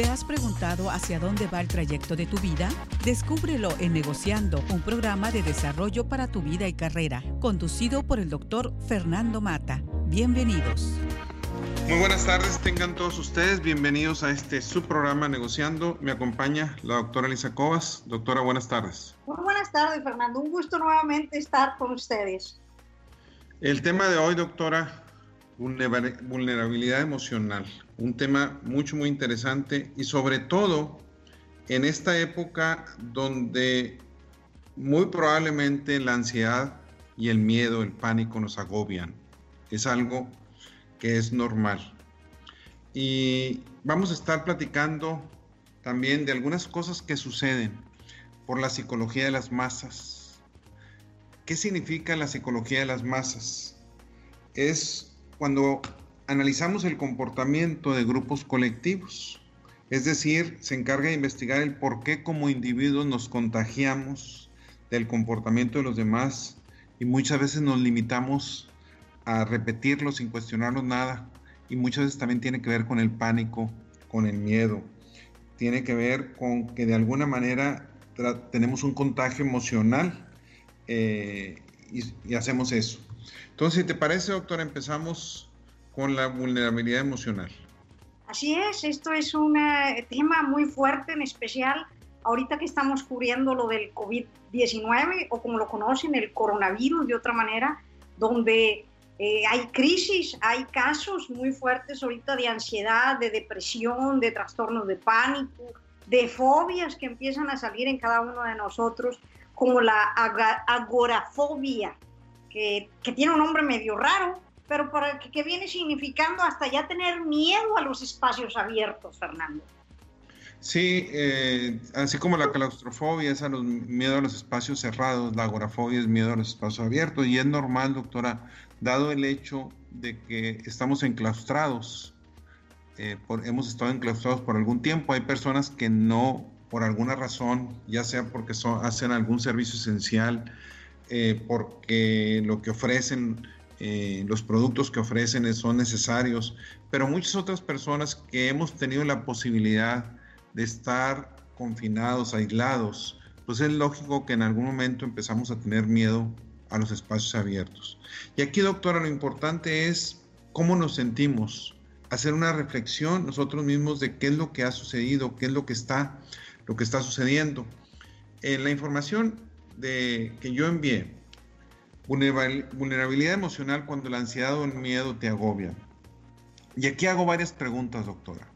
¿Te has preguntado hacia dónde va el trayecto de tu vida? Descúbrelo en Negociando, un programa de desarrollo para tu vida y carrera, conducido por el doctor Fernando Mata. Bienvenidos. Muy buenas tardes, tengan todos ustedes bienvenidos a este subprograma Negociando. Me acompaña la doctora Elisa Cobas. Doctora, buenas tardes. Muy buenas tardes, Fernando. Un gusto nuevamente estar con ustedes. El tema de hoy, doctora, vulnerabilidad emocional. Un tema mucho, muy interesante y sobre todo en esta época donde muy probablemente la ansiedad y el miedo, el pánico nos agobian. Es algo que es normal. Y vamos a estar platicando también de algunas cosas que suceden por la psicología de las masas. ¿Qué significa la psicología de las masas? Es cuando analizamos el comportamiento de grupos colectivos. Es decir, se encarga de investigar el por qué como individuos nos contagiamos del comportamiento de los demás y muchas veces nos limitamos a repetirlo sin cuestionarnos nada. Y muchas veces también tiene que ver con el pánico, con el miedo. Tiene que ver con que de alguna manera tenemos un contagio emocional eh, y, hacemos eso. Entonces, si te parece, doctor, empezamos con la vulnerabilidad emocional. Así es, esto es un eh, tema muy fuerte, en especial ahorita que estamos cubriendo lo del COVID-19 o como lo conocen, el coronavirus de otra manera, donde eh, hay crisis, hay casos muy fuertes ahorita de ansiedad, de depresión, de trastornos de pánico, de fobias que empiezan a salir en cada uno de nosotros, como la agorafobia, que, tiene un nombre medio raro, pero para, que, viene significando hasta ya tener miedo a los espacios abiertos, Fernando. Sí, eh, así como la claustrofobia es a los, miedo a los espacios cerrados, la agorafobia es miedo a los espacios abiertos y es normal, doctora, dado el hecho de que estamos enclaustrados, eh, hemos estado enclaustrados por algún tiempo, hay personas que no, por alguna razón, ya sea porque hacen algún servicio esencial, eh, porque lo que ofrecen, eh, los productos que ofrecen son necesarios, pero muchas otras personas que hemos tenido la posibilidad de estar confinados, aislados, pues es lógico que en algún momento empezamos a tener miedo a los espacios abiertos. Y aquí, doctora, lo importante es cómo nos sentimos, hacer una reflexión nosotros mismos de qué es lo que ha sucedido, qué es lo que está, lo que está sucediendo. En la información de, que yo envié, vulnerabilidad emocional cuando la ansiedad o el miedo te agobian. Y aquí hago varias preguntas, doctora.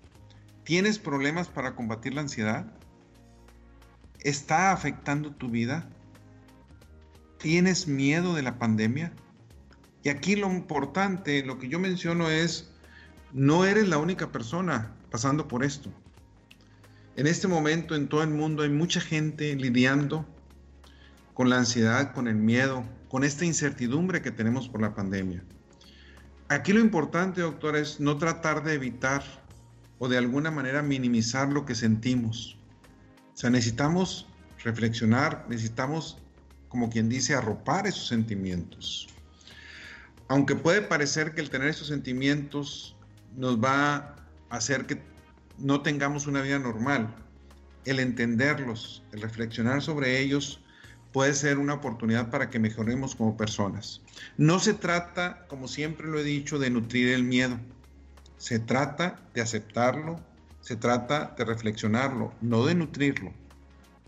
¿Tienes problemas para combatir la ansiedad? ¿Está afectando tu vida? ¿Tienes miedo de la pandemia? Y aquí lo importante, lo que yo menciono es, no eres la única persona pasando por esto. En este momento en todo el mundo hay mucha gente lidiando con la ansiedad, con el miedo, con esta incertidumbre que tenemos por la pandemia. Aquí lo importante, doctora, es no tratar de evitar o de alguna manera minimizar lo que sentimos. O sea, necesitamos reflexionar, necesitamos como quien dice, arropar esos sentimientos. Aunque puede parecer que el tener esos sentimientos nos va a hacer que no tengamos una vida normal, el entenderlos, el reflexionar sobre ellos, puede ser una oportunidad para que mejoremos como personas. No se trata, como siempre lo he dicho, de nutrir el miedo. Se trata de aceptarlo, se trata de reflexionarlo, no de nutrirlo,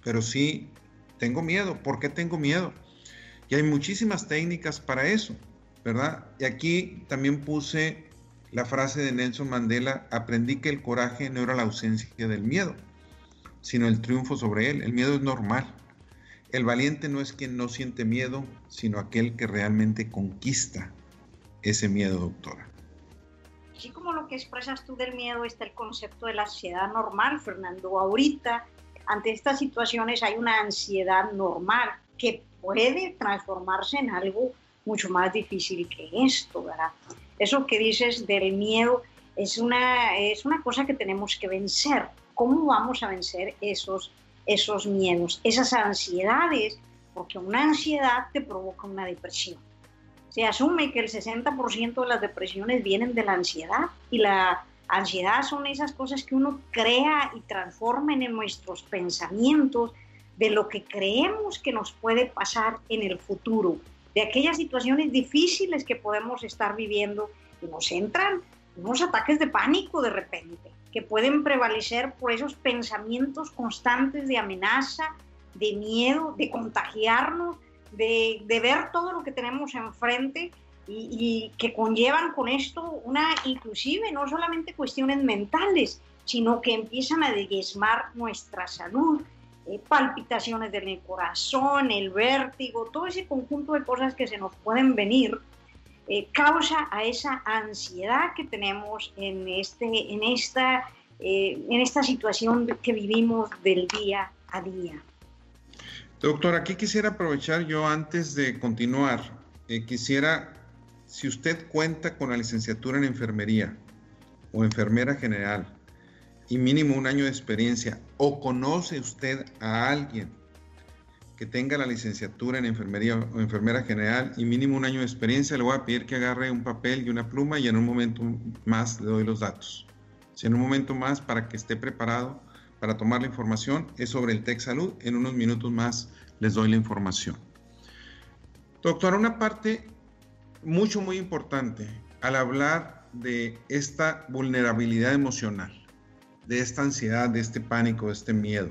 pero sí tengo miedo. ¿Por qué tengo miedo? Y hay muchísimas técnicas para eso, ¿verdad? Y aquí también puse la frase de Nelson Mandela, aprendí que el coraje no era la ausencia del miedo, sino el triunfo sobre él. El miedo es normal. El valiente no es quien no siente miedo, sino aquel que realmente conquista ese miedo, doctora. Así como lo que expresas tú del miedo está el concepto de la ansiedad normal, Fernando. Ahorita ante estas situaciones hay una ansiedad normal que puede transformarse en algo mucho más difícil que esto, ¿verdad? Eso que dices del miedo es una, es una cosa que tenemos que vencer. ¿Cómo vamos a vencer esos, esos miedos, esas ansiedades? Porque una ansiedad te provoca una depresión. Se asume que el 60% de las depresiones vienen de la ansiedad y la Ansiedad son esas cosas que uno crea y transforma en nuestros pensamientos de lo que creemos que nos puede pasar en el futuro, de aquellas situaciones difíciles que podemos estar viviendo y nos entran unos ataques de pánico de repente, que pueden prevalecer por esos pensamientos constantes de amenaza, de miedo, de contagiarnos, de, ver todo lo que tenemos enfrente y, y, que conllevan con esto una, inclusive, no solamente cuestiones mentales, sino que empiezan a diezmar nuestra salud, eh, palpitaciones del corazón, el vértigo, todo ese conjunto de cosas que se nos pueden venir, eh, causa a esa ansiedad que tenemos en, este, en, esta, eh, en esta situación que vivimos del día a día. Doctor, aquí quisiera aprovechar yo antes de continuar, quisiera, si usted cuenta con la licenciatura en enfermería o enfermera general, y mínimo un año de experiencia o conoce usted a alguien que tenga la licenciatura en enfermería o enfermera general y mínimo un año de experiencia, le voy a pedir que agarre un papel y una pluma y en un momento más le doy los datos. Si en un momento más para que esté preparado para tomar la información es sobre el TEC Salud, en unos minutos más les doy la información. Doctor, una parte mucho, muy importante al hablar de esta vulnerabilidad emocional de esta ansiedad, de este pánico, de este miedo.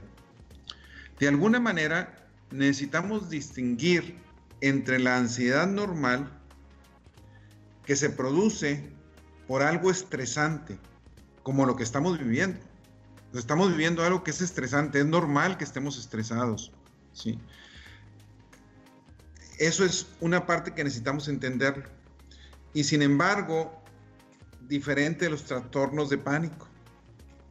De alguna manera, necesitamos distinguir entre la ansiedad normal que se produce por algo estresante, como lo que estamos viviendo. Estamos viviendo algo que es estresante, es normal que estemos estresados. ¿sí? Eso es una parte que necesitamos entender. Y sin embargo, diferente de los trastornos de pánico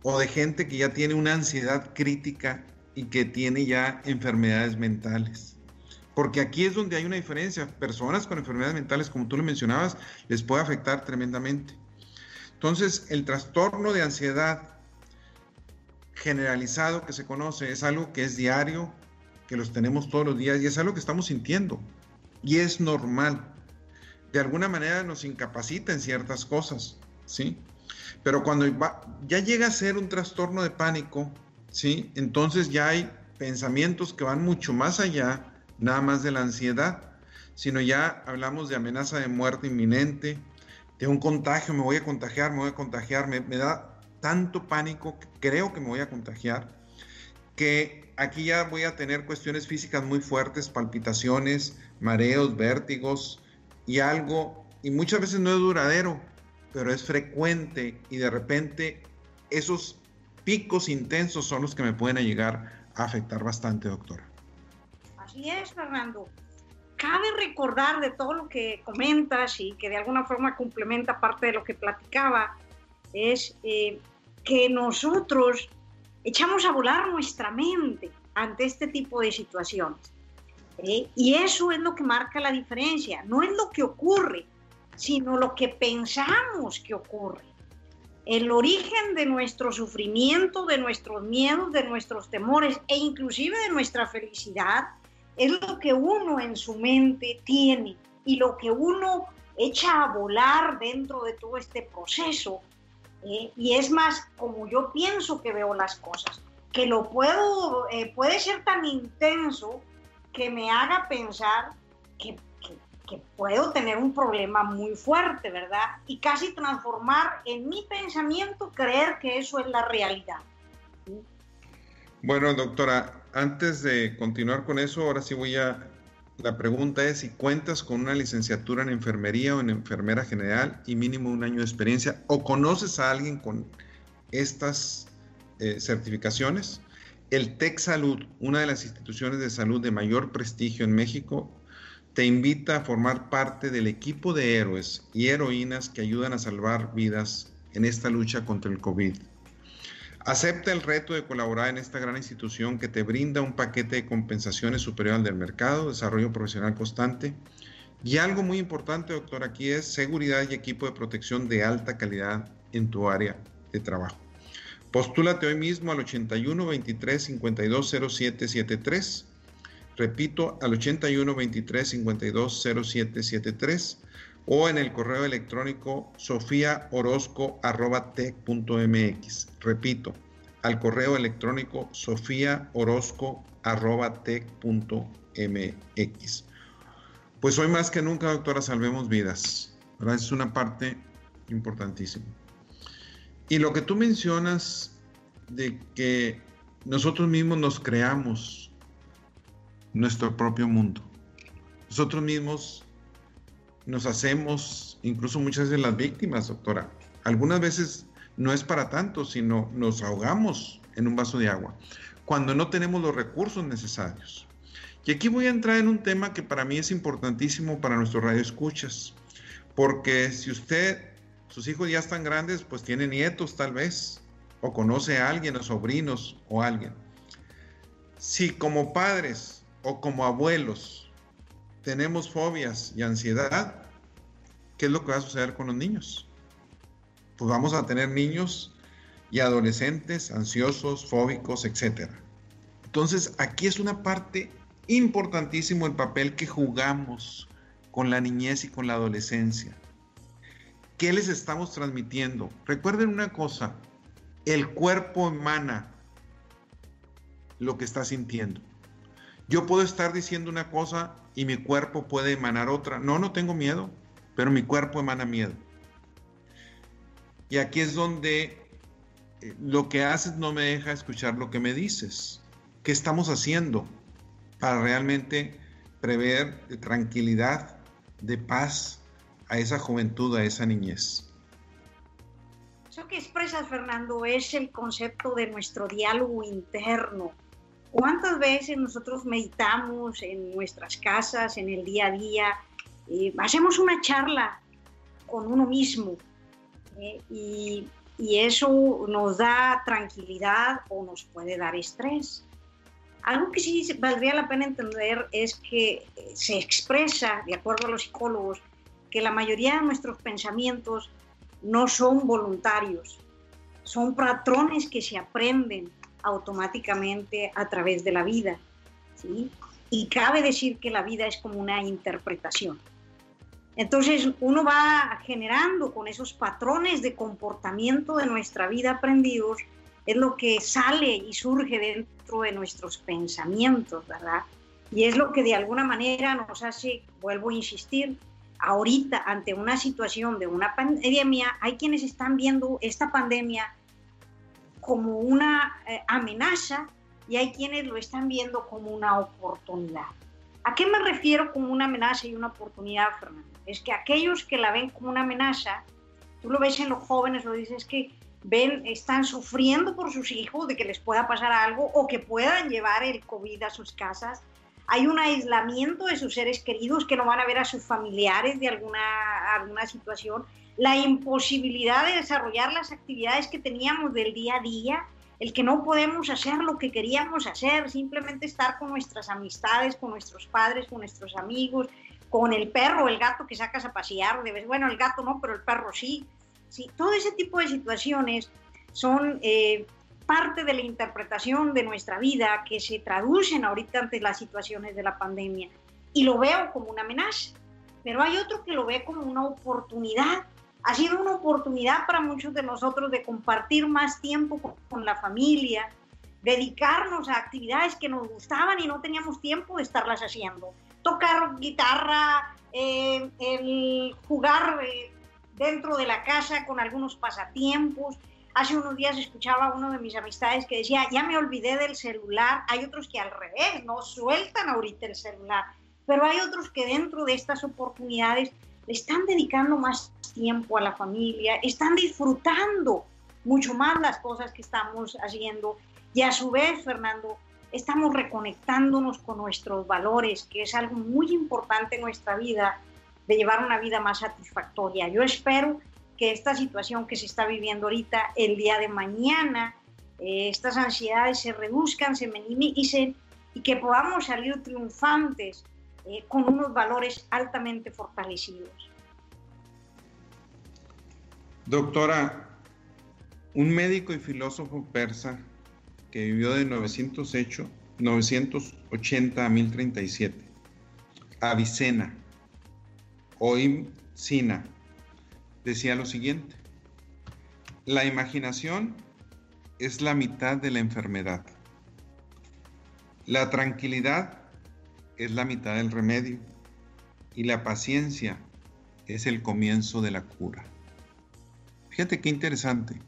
o de gente que ya tiene una ansiedad crítica y que tiene ya enfermedades mentales. Porque aquí es donde hay una diferencia. Personas con enfermedades mentales, como tú lo mencionabas, les puede afectar tremendamente. Entonces, el trastorno de ansiedad generalizado que se conoce es algo que es diario, que los tenemos todos los días y es algo que estamos sintiendo. Y es normal. De alguna manera nos incapacita en ciertas cosas, ¿sí? Pero cuando ya llega a ser un trastorno de pánico, ¿sí? Entonces ya hay pensamientos que van mucho más allá, nada más de la ansiedad, sino ya hablamos de amenaza de muerte inminente, de un contagio, me voy a contagiar, me voy a contagiar, me, me da tanto pánico que creo que me voy a contagiar, que aquí ya voy a tener cuestiones físicas muy fuertes, palpitaciones, mareos, vértigos y algo, y muchas veces no es duradero, pero es frecuente y de repente esos picos intensos son los que me pueden llegar a afectar bastante, doctora. Así es, Fernando. Cabe recordar de todo lo que comentas y que de alguna forma complementa parte de lo que platicaba, es eh, que nosotros echamos a volar nuestra mente ante este tipo de situaciones. ¿eh? Y eso es lo que marca la diferencia, no es lo que ocurre, sino lo que pensamos que ocurre. El origen de nuestro sufrimiento, de nuestros miedos, de nuestros temores e inclusive de nuestra felicidad es lo que uno en su mente tiene y lo que uno echa a volar dentro de todo este proceso. ¿eh? Y es más, como yo pienso que veo las cosas, que lo puedo, eh, puede ser tan intenso que me haga pensar que que puedo tener un problema muy fuerte, ¿verdad? Y casi transformar en mi pensamiento, creer que eso es la realidad. Bueno, doctora, antes de continuar con eso, ahora sí voy a... La pregunta es si cuentas con una licenciatura en enfermería o en enfermera general y mínimo un año de experiencia o conoces a alguien con estas eh, certificaciones. El TEC Salud, una de las instituciones de salud de mayor prestigio en México, te invita a formar parte del equipo de héroes y heroínas que ayudan a salvar vidas en esta lucha contra el COVID. Acepta el reto de colaborar en esta gran institución que te brinda un paquete de compensaciones superior al del mercado, desarrollo profesional constante y algo muy importante, doctor, aquí es seguridad y equipo de protección de alta calidad en tu área de trabajo. Postúlate hoy mismo al 81 23 52 07 Repito, al 81 23 52 07 73 o en el correo electrónico sofiaorozco.tec.mx. Repito, al correo electrónico sofiaorozco.tec.mx. Pues hoy más que nunca, doctora, salvemos vidas. Es una parte importantísima. Y lo que tú mencionas de que nosotros mismos nos creamos nuestro propio mundo. Nosotros mismos nos hacemos incluso muchas veces las víctimas, doctora. Algunas veces no es para tanto, sino nos ahogamos en un vaso de agua cuando no tenemos los recursos necesarios. Y aquí voy a entrar en un tema que para mí es importantísimo para nuestro radio escuchas, porque si usted, sus hijos ya están grandes, pues tiene nietos tal vez, o conoce a alguien, o sobrinos, o alguien. Si como padres o como abuelos tenemos fobias y ansiedad, ¿qué es lo que va a suceder con los niños? Pues vamos a tener niños y adolescentes ansiosos, fóbicos, etc. Entonces, aquí es una parte importantísimo el papel que jugamos con la niñez y con la adolescencia. ¿Qué les estamos transmitiendo? Recuerden una cosa, el cuerpo emana lo que está sintiendo. Yo puedo estar diciendo una cosa y mi cuerpo puede emanar otra. No, no tengo miedo, pero mi cuerpo emana miedo. Y aquí es donde eh, lo que haces no me deja escuchar lo que me dices. ¿Qué estamos haciendo para realmente prever de tranquilidad, de paz a esa juventud, a esa niñez? Eso que expresas, Fernando, es el concepto de nuestro diálogo interno. ¿Cuántas veces nosotros meditamos en nuestras casas, en el día a día? Eh, hacemos una charla con uno mismo eh, y, y eso nos da tranquilidad o nos puede dar estrés. Algo que sí valdría la pena entender es que se expresa, de acuerdo a los psicólogos, que la mayoría de nuestros pensamientos no son voluntarios, son patrones que se aprenden automáticamente a través de la vida. ¿sí? Y cabe decir que la vida es como una interpretación. Entonces uno va generando con esos patrones de comportamiento de nuestra vida aprendidos, es lo que sale y surge dentro de nuestros pensamientos, ¿verdad? Y es lo que de alguna manera nos hace, vuelvo a insistir, ahorita ante una situación de una pandemia, hay quienes están viendo esta pandemia como una eh, amenaza y hay quienes lo están viendo como una oportunidad. ¿A qué me refiero como una amenaza y una oportunidad, Fernando? Es que aquellos que la ven como una amenaza, tú lo ves en los jóvenes, lo dices que ven, están sufriendo por sus hijos de que les pueda pasar algo o que puedan llevar el COVID a sus casas hay un aislamiento de sus seres queridos que no van a ver a sus familiares de alguna, alguna situación, la imposibilidad de desarrollar las actividades que teníamos del día a día, el que no podemos hacer lo que queríamos hacer, simplemente estar con nuestras amistades, con nuestros padres, con nuestros amigos, con el perro, el gato que sacas a pasear, bueno, el gato no, pero el perro sí. sí todo ese tipo de situaciones son eh, parte de la interpretación de nuestra vida que se traducen ahorita ante las situaciones de la pandemia. Y lo veo como una amenaza, pero hay otro que lo ve como una oportunidad. Ha sido una oportunidad para muchos de nosotros de compartir más tiempo con, la familia, dedicarnos a actividades que nos gustaban y no teníamos tiempo de estarlas haciendo. Tocar guitarra, eh, jugar eh, dentro de la casa con algunos pasatiempos, Hace unos días escuchaba a uno de mis amistades que decía, ya me olvidé del celular. Hay otros que al revés, no sueltan ahorita el celular. Pero hay otros que dentro de estas oportunidades están dedicando más tiempo a la familia, están disfrutando mucho más las cosas que estamos haciendo. Y a su vez, Fernando, estamos reconectándonos con nuestros valores, que es algo muy importante en nuestra vida, de llevar una vida más satisfactoria. Yo espero que esta situación que se está viviendo ahorita, el día de mañana, eh, estas ansiedades se reduzcan, se minimicen y que podamos salir triunfantes eh, con unos valores altamente fortalecidos. Doctora, un médico y filósofo persa que vivió de 908, 980 a 1037, Avicena, hoy Sina decía lo siguiente, la imaginación es la mitad de la enfermedad. La tranquilidad es la mitad del remedio y la paciencia es el comienzo de la cura. Fíjate qué interesante,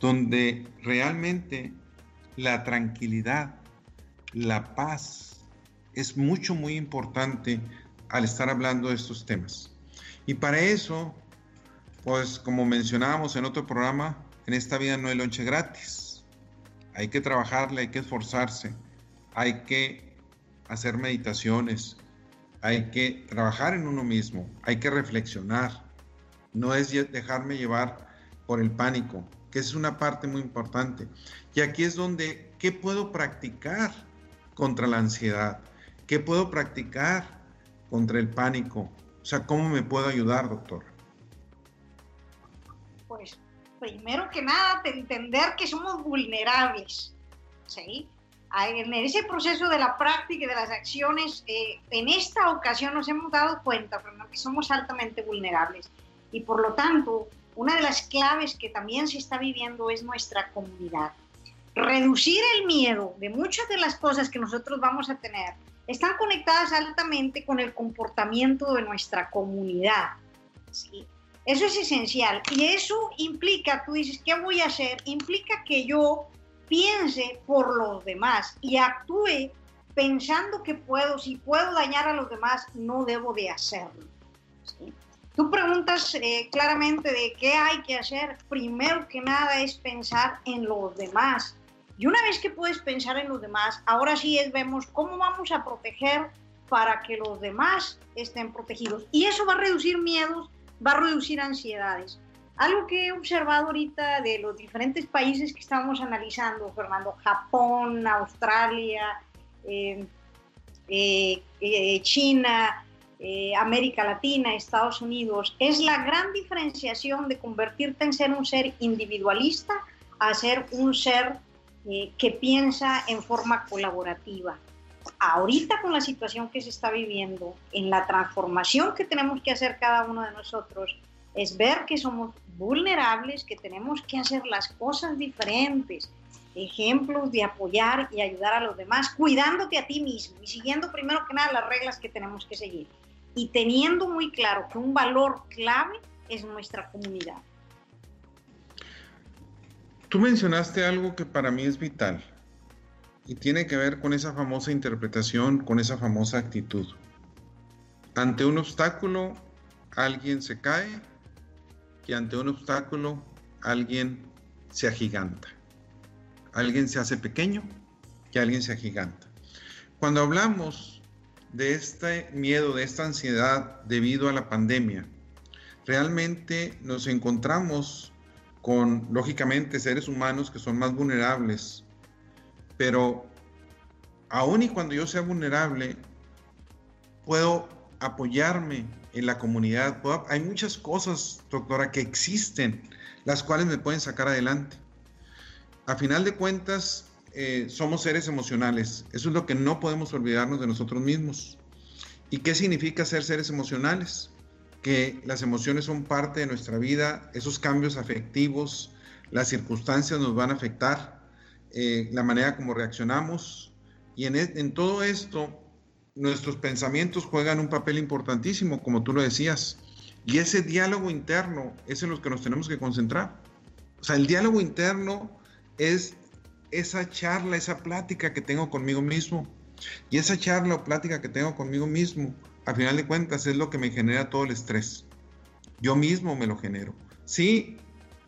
donde realmente la tranquilidad, la paz es mucho, muy importante al estar hablando de estos temas. Y para eso, pues como mencionábamos en otro programa, en esta vida no hay lonche gratis. Hay que trabajarle, hay que esforzarse, hay que hacer meditaciones, hay que trabajar en uno mismo, hay que reflexionar. No es dejarme llevar por el pánico, que es una parte muy importante. Y aquí es donde, ¿qué puedo practicar contra la ansiedad? ¿Qué puedo practicar contra el pánico? O sea, ¿cómo me puedo ayudar, doctor? Pues primero que nada, entender que somos vulnerables, ¿sí? En ese proceso de la práctica y de las acciones, eh, en esta ocasión nos hemos dado cuenta, Fernando, que somos altamente vulnerables. Y por lo tanto, una de las claves que también se está viviendo es nuestra comunidad. Reducir el miedo de muchas de las cosas que nosotros vamos a tener están conectadas altamente con el comportamiento de nuestra comunidad. ¿sí? Eso es esencial. Y eso implica, tú dices, ¿qué voy a hacer? Implica que yo piense por los demás y actúe pensando que puedo, si puedo dañar a los demás, no debo de hacerlo. Tú preguntas eh, claramente de qué hay que hacer. Primero que nada es pensar en los demás. Y una vez que puedes pensar en los demás, ahora sí es vemos cómo vamos a proteger para que los demás estén protegidos. Y eso va a reducir miedos, va a reducir ansiedades. Algo que he observado ahorita de los diferentes países que estamos analizando, Fernando, Japón, Australia, eh, eh, China, eh, América Latina, Estados Unidos, es la gran diferenciación de convertirte en ser un ser individualista a ser un ser eh, que piensa en forma colaborativa. Ahorita con la situación que se está viviendo, en la transformación que tenemos que hacer cada uno de nosotros, es ver que somos vulnerables, que tenemos que hacer las cosas diferentes, ejemplos de apoyar y ayudar a los demás, cuidándote a ti mismo y siguiendo primero que nada las reglas que tenemos que seguir y teniendo muy claro que un valor clave es nuestra comunidad. Tú mencionaste algo que para mí es vital y tiene que ver con esa famosa interpretación, con esa famosa actitud. Ante un obstáculo, alguien se cae y ante un obstáculo, alguien se agiganta. Alguien se hace pequeño y alguien se agiganta. Cuando hablamos de este miedo, de esta ansiedad debido a la pandemia, realmente nos encontramos con, lógicamente, seres humanos que son más vulnerables, pero aun y cuando yo sea vulnerable, puedo apoyarme en la comunidad. hay muchas cosas, doctora, que existen, las cuales me pueden sacar adelante. A final de cuentas, eh, somos seres emocionales. Eso es lo que no podemos olvidarnos de nosotros mismos. ¿Y qué significa ser seres emocionales? Que las emociones son parte de nuestra vida, esos cambios afectivos, las circunstancias nos van a afectar, eh, la manera como reaccionamos. Y en, e, en todo esto, nuestros pensamientos juegan un papel importantísimo, como tú lo decías. Y ese diálogo interno es en lo que nos tenemos que concentrar. O sea, el diálogo interno es esa charla, esa plática que tengo conmigo mismo. Y esa charla o plática que tengo conmigo mismo, a final de cuentas, es lo que me genera todo el estrés. Yo mismo me lo genero. Sí,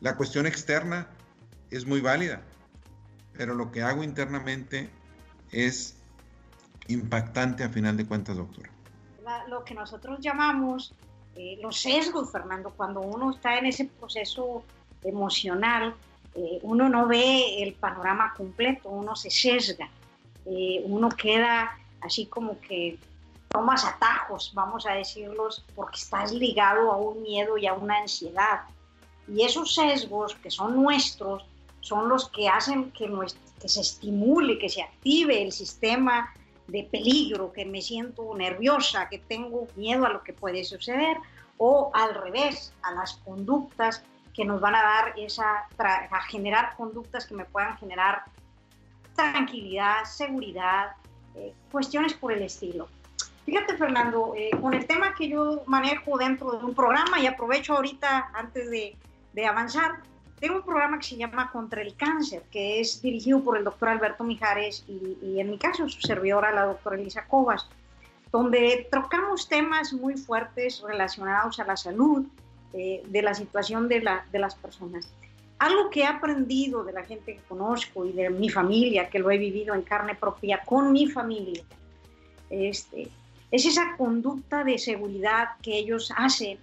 la cuestión externa es muy válida, pero lo que hago internamente es impactante a final de cuentas, doctora. lo que nosotros llamamos eh, los sesgos, Fernando, cuando uno está en ese proceso emocional, eh, uno no ve el panorama completo, uno se sesga, eh, uno queda así como que tomas atajos, vamos a decirlos, porque estás ligado a un miedo y a una ansiedad. Y esos sesgos que son nuestros son los que hacen que, que se estimule, que se active el sistema de peligro, que me siento nerviosa, que tengo miedo a lo que puede suceder, o al revés, a las conductas que nos van a dar esa, a generar conductas que me puedan generar tranquilidad, seguridad, eh, cuestiones por el estilo. Fíjate, Fernando, eh, con el tema que yo manejo dentro de un programa, y aprovecho ahorita antes de, de avanzar, tengo un programa que se llama Contra el Cáncer, que es dirigido por el doctor Alberto Mijares y, y en mi caso su servidora, la doctora Elisa Cobas, donde trocamos temas muy fuertes relacionados a la salud, eh, de la situación de, la, de las personas. Algo que he aprendido de la gente que conozco y de mi familia, que lo he vivido en carne propia con mi familia, este, es esa conducta de seguridad que ellos hacen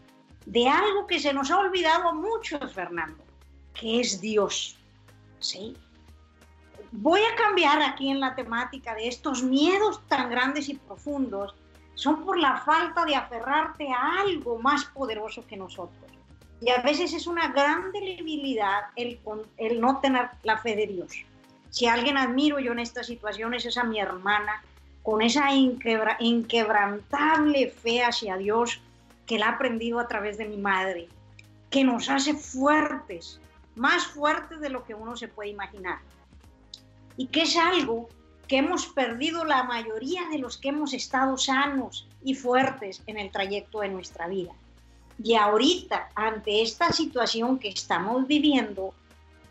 de algo que se nos ha olvidado a muchos, Fernando, que es Dios. ¿sí? Voy a cambiar aquí en la temática de estos miedos tan grandes y profundos son por la falta de aferrarte a algo más poderoso que nosotros. Y a veces es una gran debilidad el, no tener la fe de Dios. Si alguien admiro yo en estas situaciones es a mi hermana, con esa inquebrantable fe hacia Dios que la ha aprendido a través de mi madre, que nos hace fuertes, más fuertes de lo que uno se puede imaginar. Y que es algo que hemos perdido la mayoría de los que hemos estado sanos y fuertes en el trayecto de nuestra vida. Y ahorita, ante esta situación que estamos viviendo,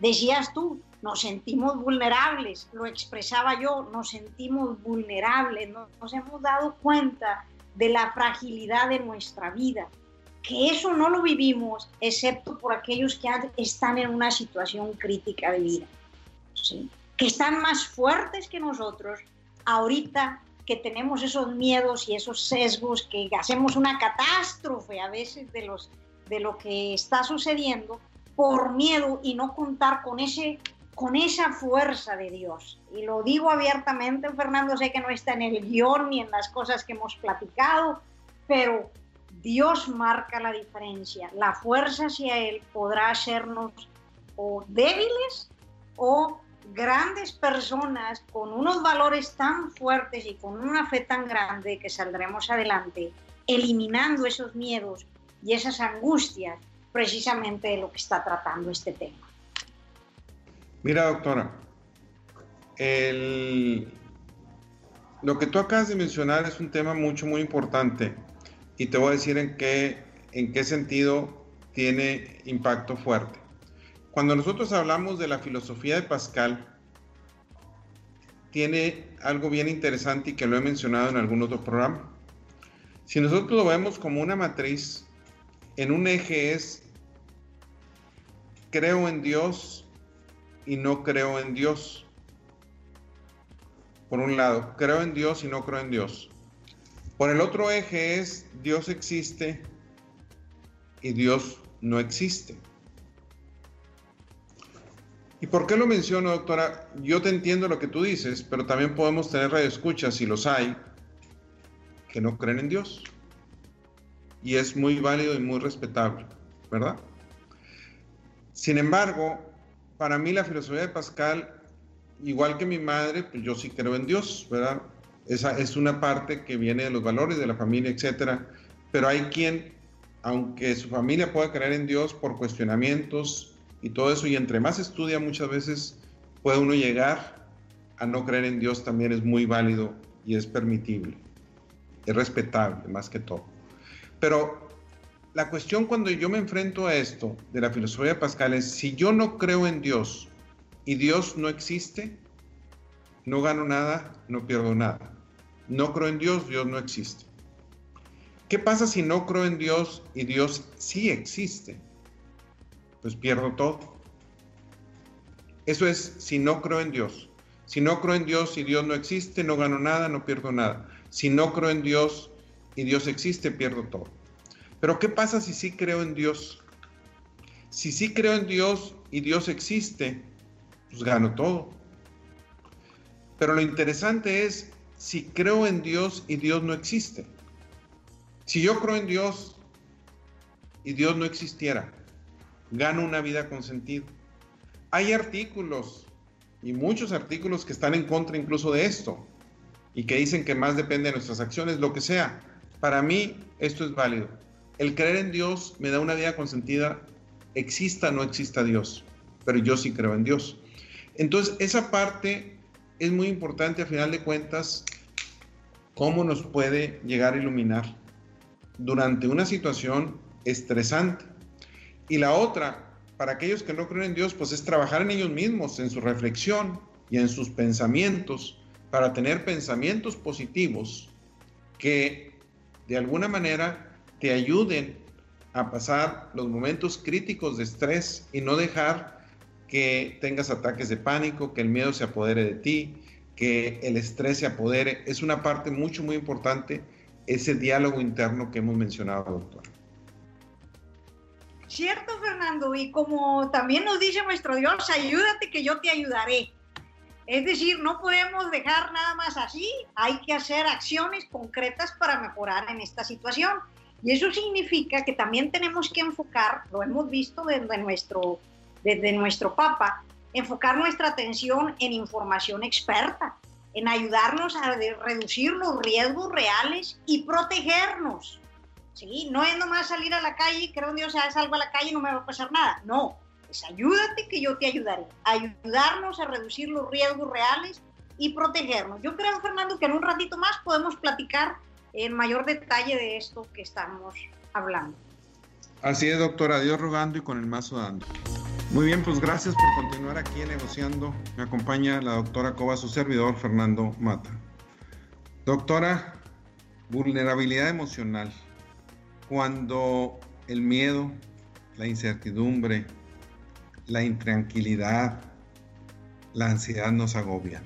decías tú, nos sentimos vulnerables, lo expresaba yo, nos sentimos vulnerables, nos hemos dado cuenta de la fragilidad de nuestra vida, que eso no lo vivimos excepto por aquellos que están en una situación crítica de vida. ¿sí? que están más fuertes que nosotros, ahorita que tenemos esos miedos y esos sesgos, que hacemos una catástrofe a veces de, los, de lo que está sucediendo por miedo y no contar con, ese, con esa fuerza de Dios. Y lo digo abiertamente, Fernando, sé que no está en el guion ni en las cosas que hemos platicado, pero Dios marca la diferencia. La fuerza hacia Él podrá hacernos o débiles o grandes personas con unos valores tan fuertes y con una fe tan grande que saldremos adelante, eliminando esos miedos y esas angustias precisamente de lo que está tratando este tema. Mira, doctora, lo que tú acabas de mencionar es un tema mucho, muy importante y te voy a decir en qué, en qué sentido tiene impacto fuerte. Cuando nosotros hablamos de la filosofía de Pascal, tiene algo bien interesante y que lo he mencionado en algún otro programa. Si nosotros lo vemos como una matriz, en un eje es creo en Dios y no creo en Dios. Por un lado, creo en Dios y no creo en Dios. Por el otro eje es Dios existe y Dios no existe. ¿Y por qué lo menciono, doctora? Yo te entiendo lo que tú dices, pero también podemos tener radioescuchas, si los hay, que no creen en Dios. Y es muy válido y muy respetable, ¿verdad? Sin embargo, para mí la filosofía de Pascal, igual que mi madre, pues yo sí creo en Dios, ¿verdad? Esa es una parte que viene de los valores de la familia, etcétera. Pero hay quien, aunque su familia pueda creer en Dios por cuestionamientos, y todo eso. Y entre más estudia, muchas veces puede uno llegar a no creer en Dios, también es muy válido y es permitible. Es respetable más que todo. Pero la cuestión cuando yo me enfrento a esto de la filosofía Pascal es, si yo no creo en Dios y Dios no existe, no gano nada, no pierdo nada. No creo en Dios, Dios no existe. ¿Qué pasa si no creo en Dios y Dios sí existe? pues pierdo todo. Eso es si no creo en Dios. Si no creo en Dios y Dios no existe, no gano nada, no pierdo nada. Si no creo en Dios y Dios existe, pierdo todo. Pero ¿qué pasa si sí creo en Dios? Si sí creo en Dios y Dios existe, pues gano todo. Pero lo interesante es si creo en Dios y Dios no existe. Si yo creo en Dios y Dios no existiera, gano una vida con sentido. Hay artículos y muchos artículos que están en contra incluso de esto y que dicen que más depende de nuestras acciones, lo que sea. Para mí esto es válido. el creer en Dios me da una vida consentida, exista o no exista Dios, pero yo sí creo en Dios. Entonces, esa parte es muy importante a final de cuentas, cómo nos puede llegar a iluminar durante una situación estresante. Y la otra, para aquellos que no creen en Dios, pues es trabajar en ellos mismos, en su reflexión y en sus pensamientos, para tener pensamientos positivos que de alguna manera te ayuden a pasar los momentos críticos de estrés y no dejar que tengas ataques de pánico, que el miedo se apodere de ti, que el estrés se apodere. Es una parte mucho, muy importante ese diálogo interno que hemos mencionado, doctor. Cierto, Fernando, y como también nos dice nuestro Dios, ayúdate que yo te ayudaré. Es decir, no podemos dejar nada más así, hay que hacer acciones concretas para mejorar en esta situación. Y eso significa que también tenemos que enfocar, lo hemos visto desde nuestro, desde nuestro Papa, enfocar nuestra atención en información experta, en ayudarnos a reducir los riesgos reales y protegernos. ¿sí? No es nomás salir a la calle creo en Dios, salgo a la calle y no me va a pasar nada. No, es ayúdate que yo te ayudaré. Ayudarnos a reducir los riesgos reales y protegernos. Yo creo, Fernando, que en un ratito más podemos platicar en mayor detalle de esto que estamos hablando. Así es, doctora. Dios rogando y con el mazo dando. Muy bien, pues gracias por continuar aquí negociando. Me acompaña la doctora Cova, su servidor, Fernando Mata. Doctora, vulnerabilidad emocional cuando el miedo, la incertidumbre, la intranquilidad, la ansiedad nos agobian.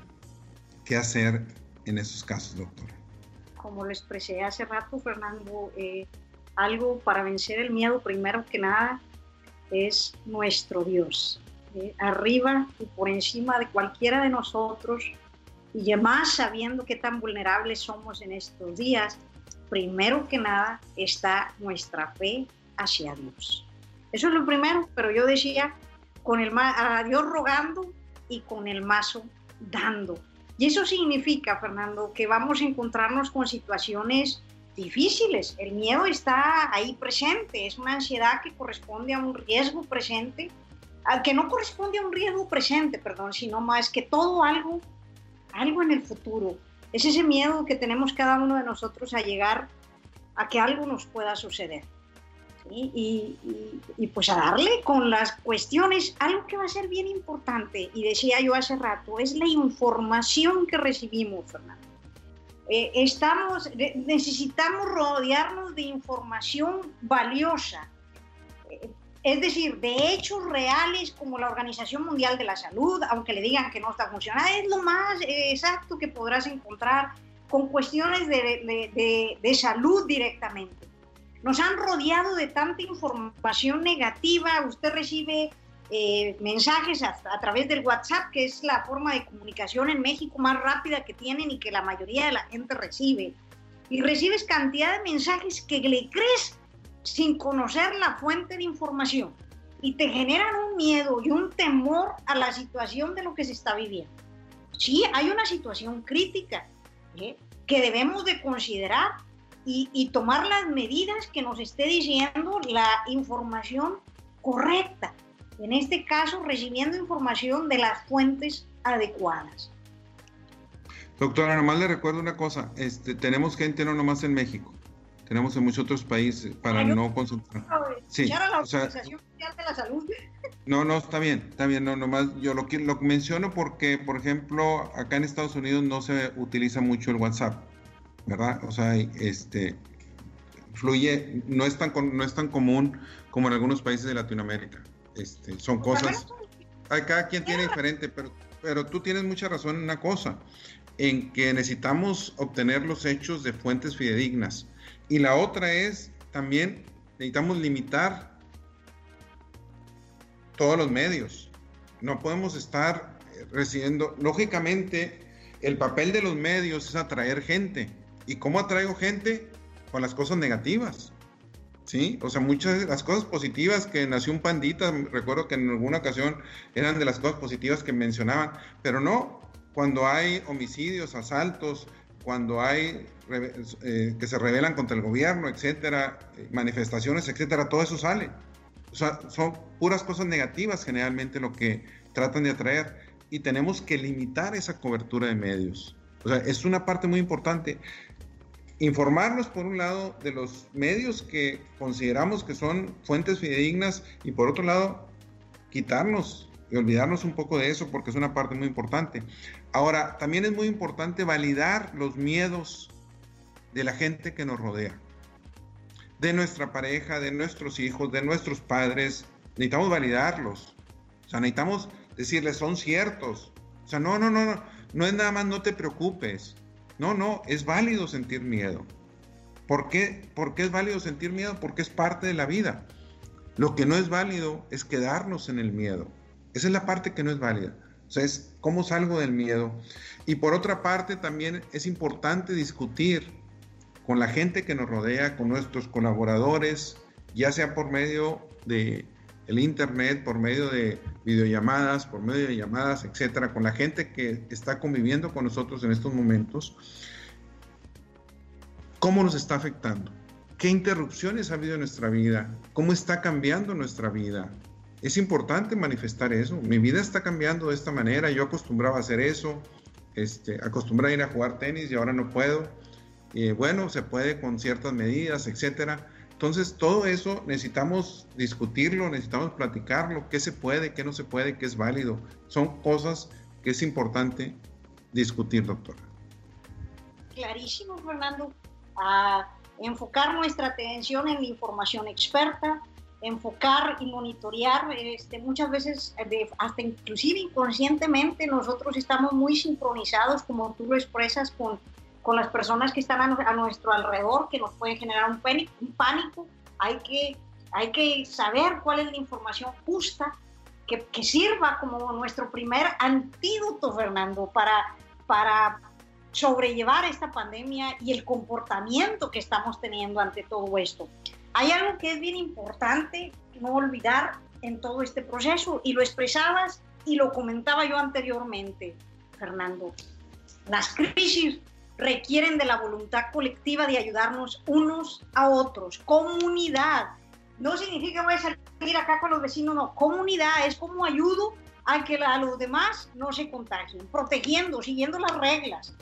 ¿Qué hacer en esos casos, doctor? Como lo expresé hace rato, Fernando, eh, algo para vencer el miedo, primero que nada, es nuestro Dios. Arriba y por encima de cualquiera de nosotros, y además sabiendo qué tan vulnerables somos en estos días, primero que nada está nuestra fe hacia Dios. Eso es lo primero, pero yo decía, con el a Dios rogando y con el mazo dando. Y eso significa, Fernando, que vamos a encontrarnos con situaciones difíciles. El miedo está ahí presente, es una ansiedad que corresponde a un riesgo presente, al que no corresponde a un riesgo presente, perdón, sino más que todo algo, algo en el futuro, es ese miedo que tenemos cada uno de nosotros a llegar a que algo nos pueda suceder. Y, pues a darle con las cuestiones, algo que va a ser bien importante, y decía yo hace rato, es la información que recibimos, Fernando. Eh, estamos, necesitamos rodearnos de información valiosa, eh, es decir, de hechos reales como la Organización Mundial de la Salud, aunque le digan que no está funcionando, es lo más eh, exacto que podrás encontrar con cuestiones de, de, salud directamente. Nos han rodeado de tanta información negativa, usted recibe eh, mensajes a, a, través del WhatsApp, que es la forma de comunicación en México más rápida que tienen y que la mayoría de la gente recibe. Y recibes cantidad de mensajes que le crees sin conocer la fuente de información y te generan un miedo y un temor a la situación de lo que se está viviendo. Sí, hay una situación crítica ¿eh? que debemos de considerar y, y, tomar las medidas que nos esté diciendo la información correcta. En este caso, recibiendo información de las fuentes adecuadas. Doctora, nomás le recuerdo una cosa, este, tenemos gente no nomás en México, tenemos en muchos otros países para no concentrar. Sí, la Organización Mundial de la Salud. No, no, está bien, está bien, no, nomás yo lo, lo menciono porque, por ejemplo, acá en Estados Unidos no se utiliza mucho el WhatsApp, ¿verdad? O sea, este, fluye, no es tan, no es tan común como en algunos países de Latinoamérica. Este, son cosas, cada quien tiene diferente, pero, pero tú tienes mucha razón en una cosa, en que necesitamos obtener los hechos de fuentes fidedignas y la otra es también necesitamos limitar todos los medios. No podemos estar recibiendo, lógicamente, el papel de los medios es atraer gente. ¿Y cómo atraigo gente? Con las cosas negativas. ¿Sí? O sea, muchas de las cosas positivas que nació un pandita, recuerdo que en alguna ocasión eran de las cosas positivas que mencionaban, pero no, cuando hay homicidios, asaltos, cuando hay eh, que se rebelan contra el gobierno, etcétera, manifestaciones, etcétera, todo eso sale. O sea, son puras cosas negativas generalmente lo que tratan de atraer y tenemos que limitar esa cobertura de medios. O sea, es una parte muy importante. Informarnos, por un lado, de los medios que consideramos que son fuentes fidedignas y por otro lado, quitarnos y olvidarnos un poco de eso porque es una parte muy importante. Ahora, también es muy importante validar los miedos de la gente que nos rodea, de nuestra pareja, de nuestros hijos, de nuestros padres. Necesitamos validarlos. O sea, necesitamos decirles, son ciertos. O sea, no, no, no, no, no es nada más no te preocupes. No, no, es válido sentir miedo. ¿Por qué? ¿Por qué es válido sentir miedo? Porque es parte de la vida. Lo que no es válido es quedarnos en el miedo. Esa es la parte que no es válida. O sea, es cómo salgo del miedo. Y por otra parte, también es importante discutir con la gente que nos rodea, con nuestros colaboradores, ya sea por medio de el internet, por medio de videollamadas, por medio de llamadas, etcétera, con la gente que está conviviendo con nosotros en estos momentos, cómo nos está afectando, qué interrupciones ha habido en nuestra vida, cómo está cambiando nuestra vida. Es importante manifestar eso. Mi vida está cambiando de esta manera. Yo acostumbraba hacer eso, este, acostumbraba ir a jugar tenis y ahora no puedo. Eh, bueno, se puede con ciertas medidas, etcétera entonces, todo eso necesitamos discutirlo, necesitamos platicarlo, qué se puede, qué no se puede, qué es válido. Son cosas que es importante discutir, doctora. Clarísimo, Fernando. A enfocar nuestra atención en la información experta, enfocar y monitorear, este, muchas veces, hasta inclusive inconscientemente, nosotros estamos muy sincronizados, como tú lo expresas, con con las personas que están a, nuestro alrededor, que nos pueden generar un pánico, un pánico. Hay, que, hay que saber cuál es la información justa que, que, sirva como nuestro primer antídoto, Fernando, para, para sobrellevar esta pandemia y el comportamiento que estamos teniendo ante todo esto. Hay algo que es bien importante no olvidar en todo este proceso y lo expresabas y lo comentaba yo anteriormente, Fernando. Las crisis requieren de la voluntad colectiva de ayudarnos unos a otros. Comunidad. No significa voy a salir acá con los vecinos, no. Comunidad es como ayudo a que a los demás no se contagien, protegiendo, siguiendo las reglas,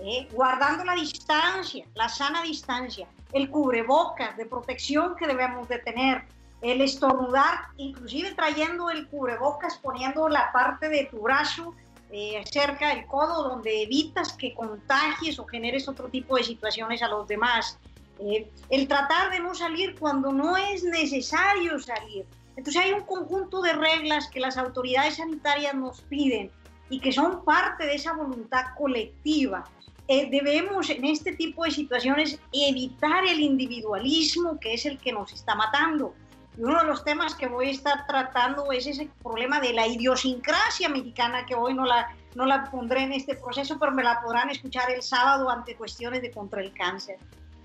¿eh? guardando la distancia, la sana distancia, el cubrebocas de protección que debemos de tener, el estornudar, inclusive trayendo el cubrebocas, poniendo la parte de tu brazo eh, cerca del codo, donde evitas que contagies o generes otro tipo de situaciones a los demás. Eh, el tratar de no salir cuando no es necesario salir. Entonces hay un conjunto de reglas que las autoridades sanitarias nos piden y que son parte de esa voluntad colectiva. Eh, debemos en este tipo de situaciones evitar el individualismo que es el que nos está matando. Y uno de los temas que voy a estar tratando es ese problema de la idiosincrasia mexicana, que hoy no la, no la pondré en este proceso, pero me la podrán escuchar el sábado ante cuestiones de contra el cáncer.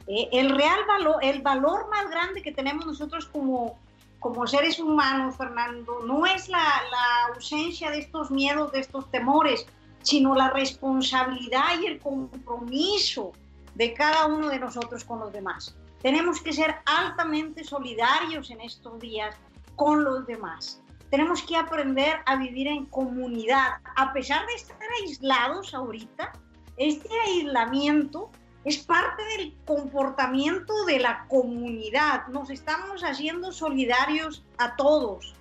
Eh, el real valor, el valor más grande que tenemos nosotros como, como seres humanos, Fernando, no es la, la ausencia de estos miedos, de estos temores, sino la responsabilidad y el compromiso de cada uno de nosotros con los demás. Tenemos que ser altamente solidarios en estos días con los demás. Tenemos que aprender a vivir en comunidad. A pesar de estar aislados ahorita, este aislamiento es parte del comportamiento de la comunidad. Nos estamos haciendo solidarios a todos.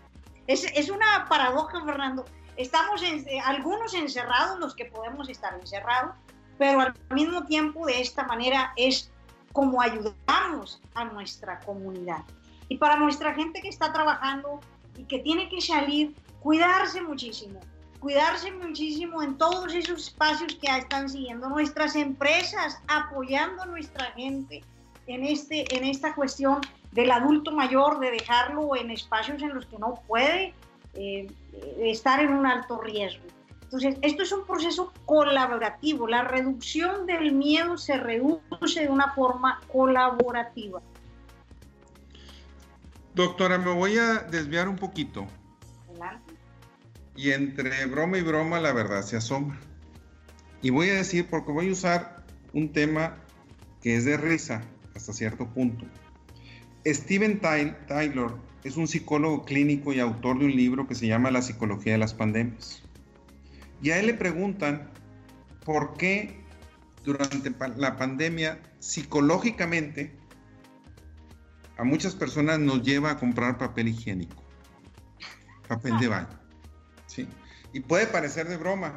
Es, es una paradoja, Fernando. Estamos en, algunos encerrados, los que podemos estar encerrados, pero al mismo tiempo de esta manera es como ayudamos a nuestra comunidad. Y para nuestra gente que está trabajando y que tiene que salir, cuidarse muchísimo, cuidarse muchísimo en todos esos espacios que están siguiendo nuestras empresas, apoyando a nuestra gente en, este, en esta cuestión del adulto mayor, de dejarlo en espacios en los que no puede eh, estar en un alto riesgo. Entonces, esto es un proceso colaborativo. La reducción del miedo se reduce de una forma colaborativa. Doctora, me voy a desviar un poquito. Adelante. Y entre broma y broma, la verdad se asoma. Y voy a decir, porque voy a usar un tema que es de risa hasta cierto punto. Steven Tyler es un psicólogo clínico y autor de un libro que se llama La psicología de las pandemias. Y a él le preguntan por qué durante la pandemia psicológicamente a muchas personas nos lleva a comprar papel higiénico, papel de baño. ¿sí? Y puede parecer de broma,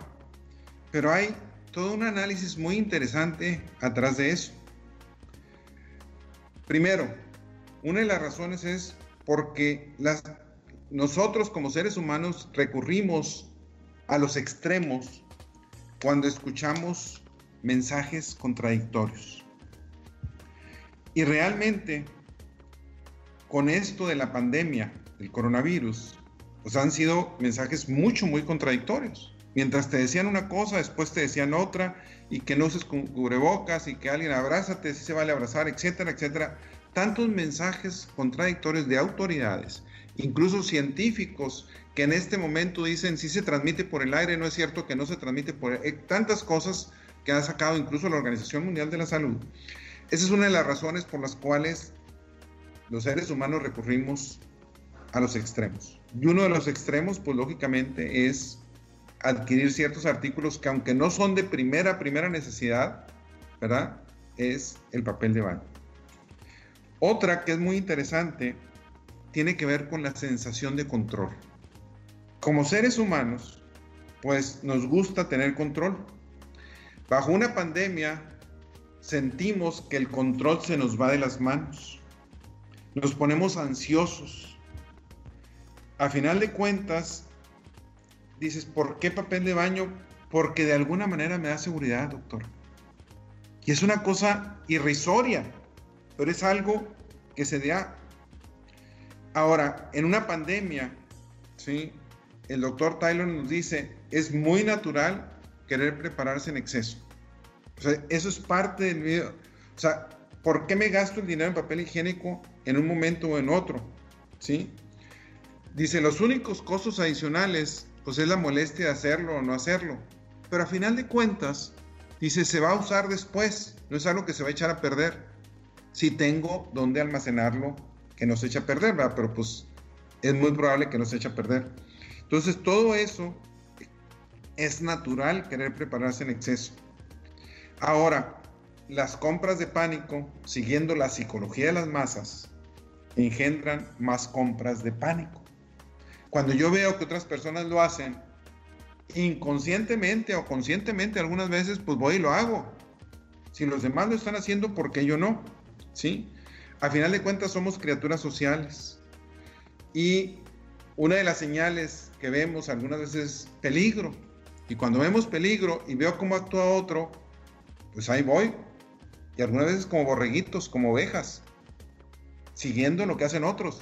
pero hay todo un análisis muy interesante atrás de eso. Primero, una de las razones es porque nosotros como seres humanos recurrimos a los extremos cuando escuchamos mensajes contradictorios. Y realmente, con esto de la pandemia, del coronavirus, pues han sido mensajes mucho, muy contradictorios. Mientras te decían una cosa, después te decían otra, y que no uses cubrebocas, y que alguien abrázate, si se vale abrazar, etcétera, etcétera. Tantos mensajes contradictorios de autoridades, incluso científicos, que en este momento dicen si se transmite por el aire, no es cierto que no se transmite por el... tantas cosas que ha sacado incluso la Organización Mundial de la Salud. Esa es una de las razones por las cuales los seres humanos recurrimos a los extremos. Y uno de los extremos, pues lógicamente, es adquirir ciertos artículos que aunque no son de primera, primera necesidad, ¿verdad? Es el papel de baño. Otra que es muy interesante tiene que ver con la sensación de control. Como seres humanos, pues nos gusta tener control. Bajo una pandemia sentimos que el control se nos va de las manos. Nos ponemos ansiosos. A final de cuentas, dices, ¿por qué papel de baño? Porque de alguna manera me da seguridad, doctor. Y es una cosa irrisoria, pero es algo que se da. Ahora, en una pandemia, ¿sí? El doctor Tyler nos dice, es muy natural querer prepararse en exceso. O sea, eso es parte del video. O sea, ¿por qué me gasto el dinero en papel higiénico en un momento o en otro? ¿Sí? Dice, los únicos costos adicionales, pues es la molestia de hacerlo o no hacerlo. Pero a final de cuentas, dice, se va a usar después, no es algo que se va a echar a perder. Si tengo dónde almacenarlo, que no se echa a perder, ¿verdad? Pero pues es muy probable que no se eche a perder. Entonces, todo eso es natural querer prepararse en exceso. Ahora, las compras de pánico, siguiendo la psicología de las masas, engendran más compras de pánico. Cuando yo veo que otras personas lo hacen, inconscientemente o conscientemente algunas veces, pues voy y lo hago. Si los demás lo están haciendo, ¿por qué yo no? ¿Sí? A final de cuentas somos criaturas sociales. Y una de las señales que vemos algunas veces es peligro. Y cuando vemos peligro y veo cómo actúa otro, pues ahí voy. Y algunas veces como borreguitos, como ovejas, siguiendo lo que hacen otros,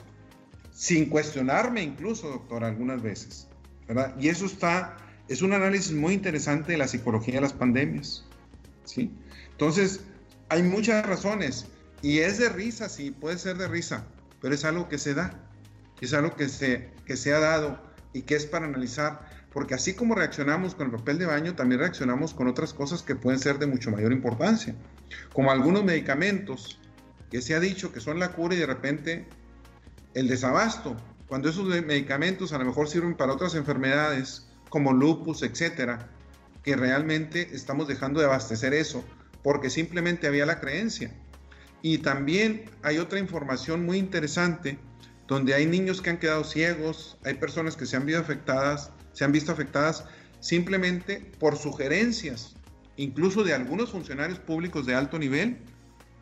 sin cuestionarme incluso, doctor, algunas veces. ¿verdad? Y eso está, es un análisis muy interesante de la psicología de las pandemias. ¿sí? Entonces, hay muchas razones. Y es de risa, sí, puede ser de risa, pero es algo que se da es algo que se, que se ha dado y que es para analizar, porque así como reaccionamos con el papel de baño, también reaccionamos con otras cosas que pueden ser de mucho mayor importancia, como algunos medicamentos que se ha dicho que son la cura y de repente el desabasto, cuando esos medicamentos a lo mejor sirven para otras enfermedades como lupus, etcétera, que realmente estamos dejando de abastecer eso porque simplemente había la creencia. Y también hay otra información muy interesante donde hay niños que han quedado ciegos, hay personas que se han visto afectadas, se han visto afectadas simplemente por sugerencias, incluso de algunos funcionarios públicos de alto nivel,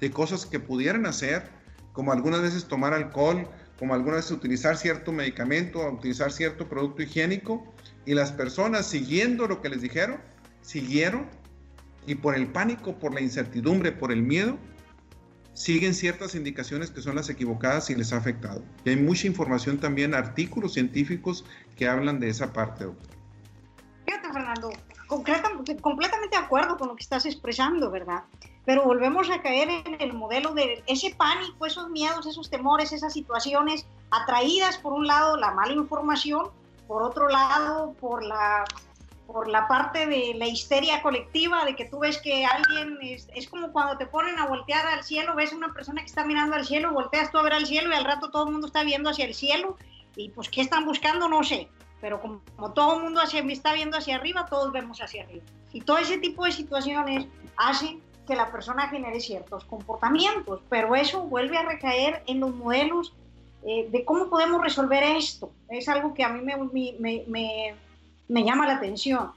de cosas que pudieran hacer, como algunas veces tomar alcohol, como algunas veces utilizar cierto medicamento, utilizar cierto producto higiénico, y las personas siguiendo lo que les dijeron, siguieron, y por el pánico, por la incertidumbre, por el miedo, siguen ciertas indicaciones que son las equivocadas y les ha afectado. Y hay mucha información también, artículos científicos que hablan de esa parte. Fíjate, Fernando, completamente de acuerdo con lo que estás expresando, ¿verdad? Pero volvemos a caer en el modelo de ese pánico, esos miedos, esos temores, esas situaciones atraídas por un lado la mala información, por otro lado por la por la parte de la histeria colectiva, de que tú ves que alguien es, es, como cuando te ponen a voltear al cielo, ves una persona que está mirando al cielo, volteas tú a ver al cielo y al rato todo el mundo está viendo hacia el cielo y pues qué están buscando no sé, pero como, todo el mundo hacia, está viendo hacia arriba, todos vemos hacia arriba. Y todo ese tipo de situaciones hacen que la persona genere ciertos comportamientos, pero eso vuelve a recaer en los modelos eh, de cómo podemos resolver esto. Es algo que a mí me, me, me, me llama la atención.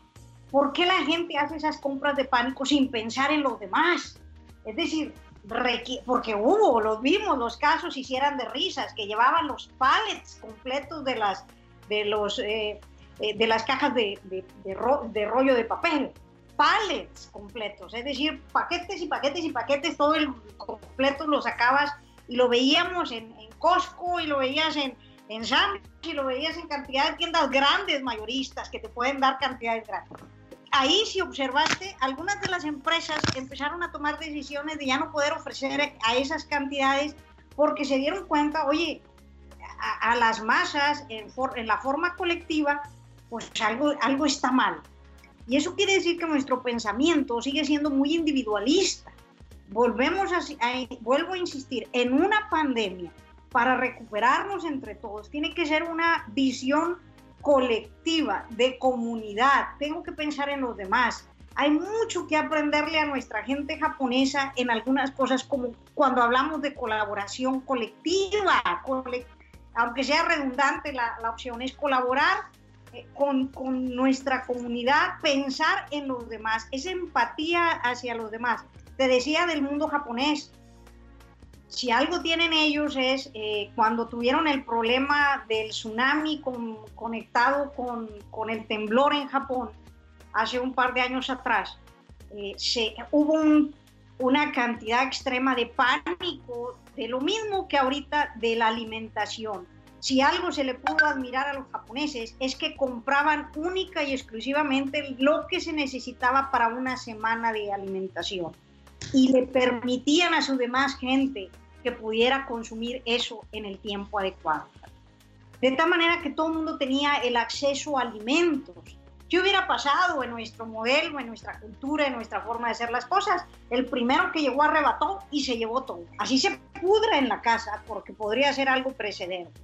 ¿Por qué la gente hace esas compras de pánico sin pensar en los demás? Es decir, porque hubo, los vimos, los casos hicieran de risas, que llevaban los pallets completos de las, de los, eh, eh, de las cajas de, rollo de papel, pallets completos, es decir, paquetes y paquetes y paquetes, todo el completo lo sacabas y lo veíamos en, en Costco y lo veías en, en Sam's y lo veías en cantidad de tiendas grandes mayoristas que te pueden dar cantidades grandes. Ahí si observaste, algunas de las empresas empezaron a tomar decisiones de ya no poder ofrecer a esas cantidades porque se dieron cuenta, oye, a, las masas en, en, la forma colectiva, pues algo, algo está mal. Y eso quiere decir que nuestro pensamiento sigue siendo muy individualista. Volvemos a, a, vuelvo a insistir, en una pandemia, para recuperarnos entre todos, tiene que ser una visión colectiva, de comunidad. Tengo que pensar en los demás. Hay mucho que aprenderle a nuestra gente japonesa en algunas cosas, como cuando hablamos de colaboración colectiva, aunque sea redundante, la, opción es colaborar eh, con, con, nuestra comunidad, pensar en los demás, es empatía hacia los demás. Te decía del mundo japonés, si algo tienen ellos es eh, cuando tuvieron el problema del tsunami conectado con, con, el temblor en Japón hace un par de años atrás, eh, se, hubo una cantidad extrema de pánico de lo mismo que ahorita de la alimentación. Si algo se le pudo admirar a los japoneses es que compraban única y exclusivamente lo que se necesitaba para una semana de alimentación y le permitían a su demás gente que pudiera consumir eso en el tiempo adecuado. De tal manera que todo el mundo tenía el acceso a alimentos. ¿Qué hubiera pasado en nuestro modelo, en nuestra cultura, en nuestra forma de hacer las cosas? El primero que llegó arrebató y se llevó todo. Así se pudra en la casa porque podría ser algo precedente.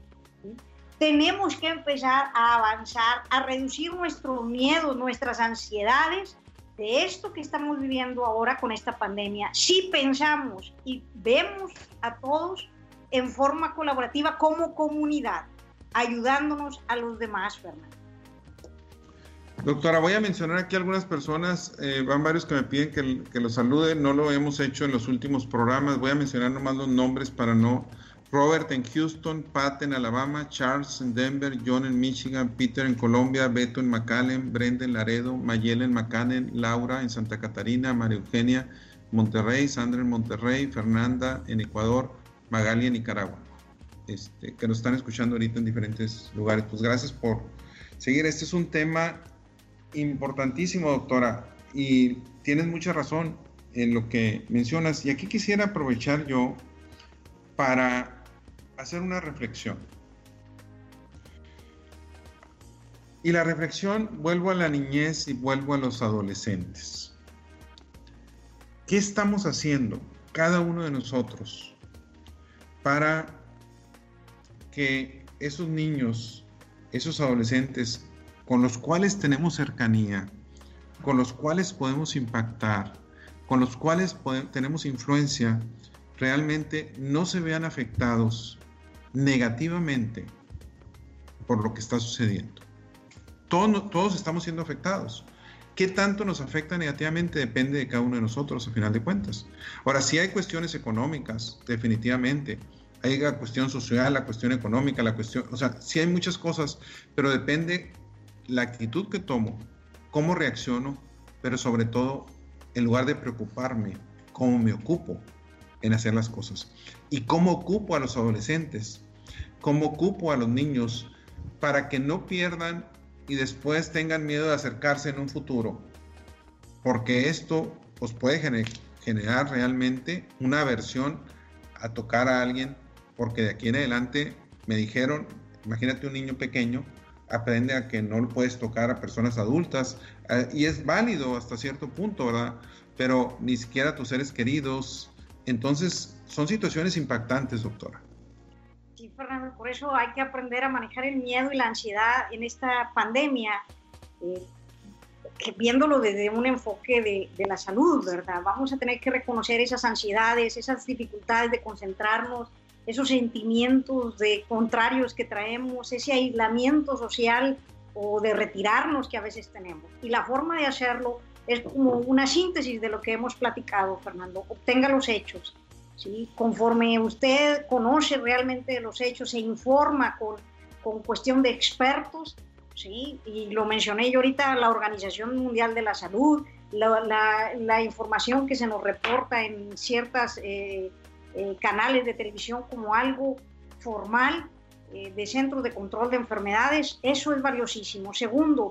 Tenemos que empezar a avanzar, a reducir nuestros miedos, nuestras ansiedades de esto que estamos viviendo ahora con esta pandemia, si pensamos y vemos a todos en forma colaborativa como comunidad, ayudándonos a los demás, Fernando. Doctora, voy a mencionar aquí algunas personas, eh, van varios que me piden que, que los salude, no lo hemos hecho en los últimos programas, voy a mencionar nomás los nombres para no Robert en Houston, Pat en Alabama, Charles en Denver, John en Michigan, Peter en Colombia, Beto en McAllen, Brenda en Laredo, Mayela en McAllen, Laura en Santa Catarina, María Eugenia Monterrey, Sandra en Monterrey, Fernanda en Ecuador, Magali en Nicaragua, este, que nos están escuchando ahorita en diferentes lugares. Pues gracias por seguir. Este es un tema importantísimo, doctora, y tienes mucha razón en lo que mencionas. Y aquí quisiera aprovechar yo para hacer una reflexión. Y la reflexión, vuelvo a la niñez y vuelvo a los adolescentes. ¿Qué estamos haciendo cada uno de nosotros para que esos niños, esos adolescentes con los cuales tenemos cercanía, con los cuales podemos impactar, con los cuales tenemos influencia, realmente no se vean afectados negativamente por lo que está sucediendo. Todos, todos estamos siendo afectados. ¿Qué tanto nos afecta negativamente? Depende de cada uno de nosotros, a final de cuentas. Ahora, si hay cuestiones económicas, definitivamente. Hay la cuestión social, la cuestión económica, la cuestión, o sea, sí hay muchas cosas, pero depende la actitud que tomo, cómo reacciono, pero sobre todo, en lugar de preocuparme, cómo me ocupo en hacer las cosas. Y cómo ocupo a los adolescentes cómo ocupo a los niños para que no pierdan y después tengan miedo de acercarse en un futuro. Porque esto pues, puede generar realmente una aversión a tocar a alguien, porque de aquí en adelante me dijeron, imagínate un niño pequeño, aprende a que no puedes tocar a personas adultas eh, y es válido hasta cierto punto, ¿verdad? Pero ni siquiera a tus seres queridos. Entonces, son situaciones impactantes, doctora. Sí, Fernando, por eso hay que aprender a manejar el miedo y la ansiedad en esta pandemia, eh, viéndolo desde un enfoque de, de la salud, ¿verdad? Vamos a tener que reconocer esas ansiedades, esas dificultades de concentrarnos, esos sentimientos de contrarios que traemos, ese aislamiento social o de retirarnos que a veces tenemos. Y la forma de hacerlo es como una síntesis de lo que hemos platicado, Fernando. Obtenga los hechos. ¿Sí? Conforme usted conoce realmente los hechos, se informa con, con cuestión de expertos, ¿sí? y lo mencioné yo ahorita, la Organización Mundial de la Salud, la, la, la información que se nos reporta en ciertas eh, eh, canales de televisión como algo formal eh, de centros de control de enfermedades, eso es valiosísimo. Segundo,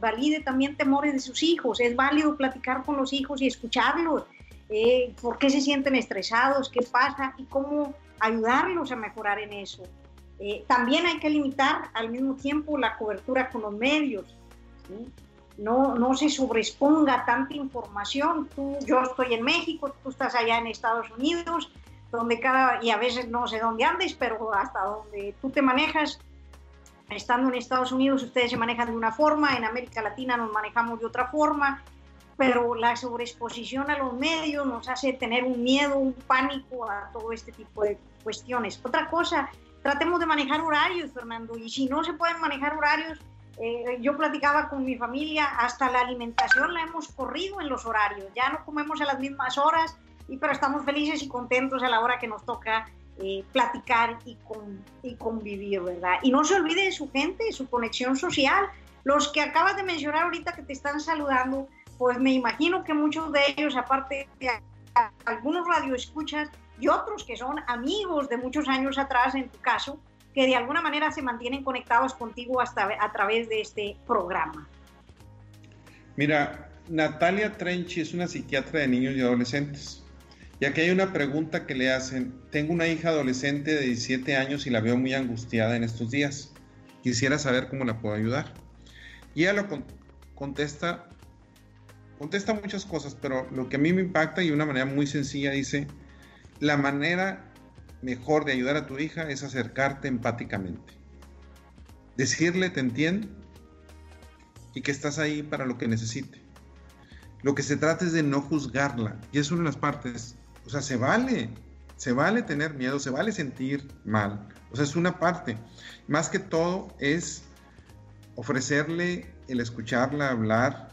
valide también temores de sus hijos, es válido platicar con los hijos y escucharlos, eh, por qué se sienten estresados, qué pasa y cómo ayudarlos a mejorar en eso. también hay que limitar al mismo tiempo la cobertura con los medios. No, no se sobreexponga tanta información. Tú, yo estoy en México, tú estás allá en Estados Unidos, donde cada, y a veces no sé dónde andes, pero hasta donde tú te manejas, estando en Estados Unidos ustedes se manejan de una forma, en América Latina nos manejamos de otra forma, pero la sobreexposición a los medios nos hace tener un miedo, un pánico a todo este tipo de cuestiones. Otra cosa, tratemos de manejar horarios, Fernando, y si no se pueden manejar horarios, eh, yo platicaba con mi familia, hasta la alimentación la hemos corrido en los horarios, ya no comemos a las mismas horas, y pero estamos felices y contentos a la hora que nos toca eh, platicar y, con, y convivir, ¿verdad? Y no se olvide de su gente, de su conexión social. Los que acabas de mencionar ahorita que te están saludando, pues me imagino que muchos de ellos, aparte de algunos radioescuchas y otros que son amigos de muchos años atrás, en tu caso, que de alguna manera se mantienen conectados contigo hasta a través de este programa. Mira, Natalia Trenchi es una psiquiatra de niños y adolescentes. Y aquí hay una pregunta que le hacen. Tengo una hija adolescente de 17 años y la veo muy angustiada en estos días. Quisiera saber cómo la puedo ayudar. Y ella lo contesta, contesta muchas cosas, pero lo que a mí me impacta y de una manera muy sencilla dice, la manera mejor de ayudar a tu hija es acercarte empáticamente. Decirle te entiendo y que estás ahí para lo que necesite. Lo que se trata es de no juzgarla. Y es una de las partes o sea, se vale, se vale tener miedo, se vale sentir mal. O sea, es una parte. Más que todo es ofrecerle el escucharla hablar,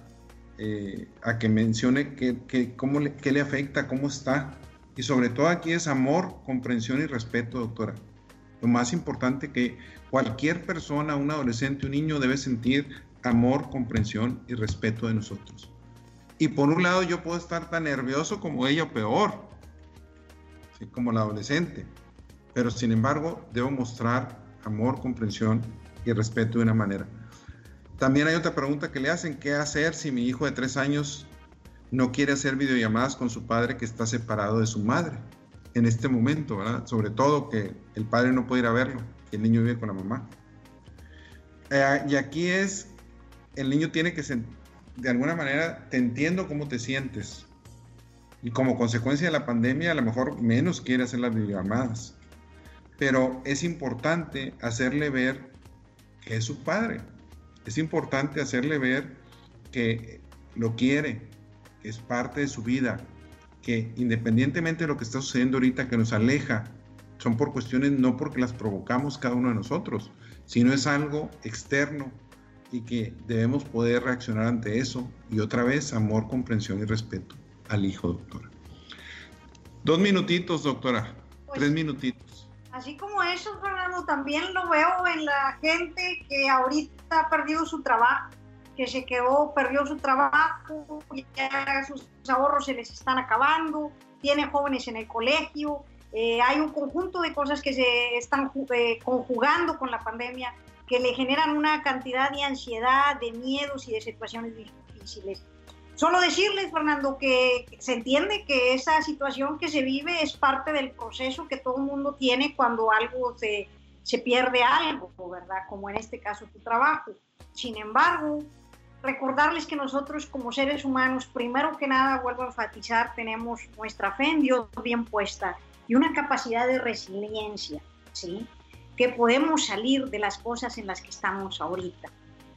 eh, a que mencione que, cómo le, qué le afecta, cómo está. Y sobre todo aquí es amor, comprensión y respeto, doctora. Lo más importante que cualquier persona, un adolescente, un niño debe sentir amor, comprensión y respeto de nosotros. Y por un lado yo puedo estar tan nervioso como ella o peor, como la adolescente. Pero sin embargo, debo mostrar amor, comprensión y respeto de una manera. También hay otra pregunta que le hacen, ¿qué hacer si mi hijo de tres años no quiere hacer videollamadas con su padre que está separado de su madre en este momento. Sobre todo que el padre no puede ir a verlo, que el niño vive con la mamá. Eh, y aquí es, el niño tiene que, de alguna manera, te entiendo cómo te sientes, y como consecuencia de la pandemia a lo mejor menos quiere hacer las videollamadas. Pero es importante hacerle ver que es su padre. Es importante hacerle ver que lo quiere, que es parte de su vida, que independientemente de lo que está sucediendo ahorita que nos aleja, son por cuestiones no porque las provocamos cada uno de nosotros, sino es algo externo y que debemos poder reaccionar ante eso. Y otra vez, amor, comprensión y respeto al hijo, doctora. Dos minutitos, doctora. Pues, Tres minutitos. Así como eso, Fernando, también lo veo en la gente que ahorita ha perdido su trabajo, que se quedó, perdió su trabajo, ya sus ahorros se les están acabando, tiene jóvenes en el colegio, eh, hay un conjunto de cosas que se están eh, conjugando con la pandemia que le generan una cantidad de ansiedad, de miedos y de situaciones difíciles. Solo decirles, Fernando, que se entiende que esa situación que se vive es parte del proceso que todo el mundo tiene cuando algo se, se pierde algo, ¿verdad? Como en este caso tu trabajo. Sin embargo, recordarles que nosotros como seres humanos, primero que nada, vuelvo a enfatizar, tenemos nuestra fe en Dios bien puesta y una capacidad de resiliencia, ¿sí? Que podemos salir de las cosas en las que estamos ahorita.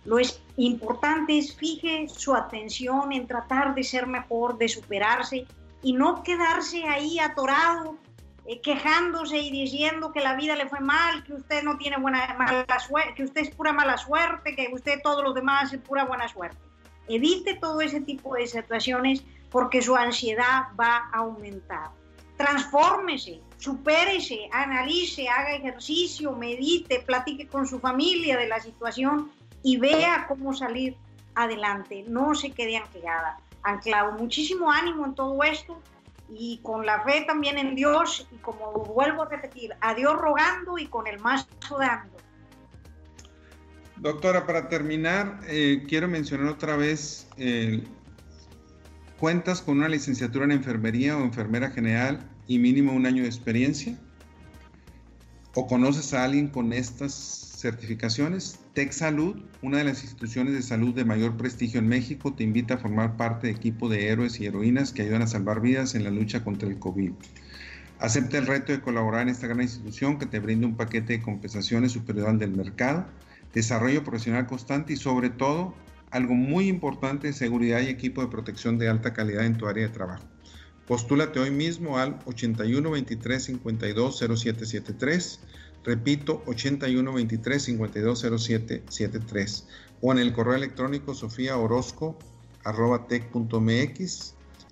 Lo es, importante es fije su atención en tratar de ser mejor, de superarse y no quedarse ahí atorado eh, quejándose y diciendo que la vida le fue mal, que usted no tiene buena mala suerte, que usted es pura mala suerte, que usted todos los demás es pura buena suerte. Evite todo ese tipo de situaciones porque su ansiedad va a aumentar. Transfórmese, supérese, analice, haga ejercicio, medite, platique con su familia de la situación y vea cómo salir adelante. No se quede anclada. Anclado. Muchísimo ánimo en todo esto y con la fe también en Dios y como vuelvo a repetir, a Dios rogando y con el más dando. Doctora, para terminar, eh, quiero mencionar otra vez, eh, ¿cuentas con una licenciatura en enfermería o enfermera general y mínimo un año de experiencia? ¿O conoces a alguien con estas certificaciones. Tech Salud, una de las instituciones de salud de mayor prestigio en México, te invita a formar parte de equipo de héroes y heroínas que ayudan a salvar vidas en la lucha contra el COVID. Acepta el reto de colaborar en esta gran institución que te brinda un paquete de compensaciones superior al del mercado, desarrollo profesional constante y sobre todo algo muy importante, seguridad y equipo de protección de alta calidad en tu área de trabajo. Postúlate hoy mismo al 81 23 52 0773 Repito, 81 23 52 07 73 o en el correo electrónico Sofía Orozco.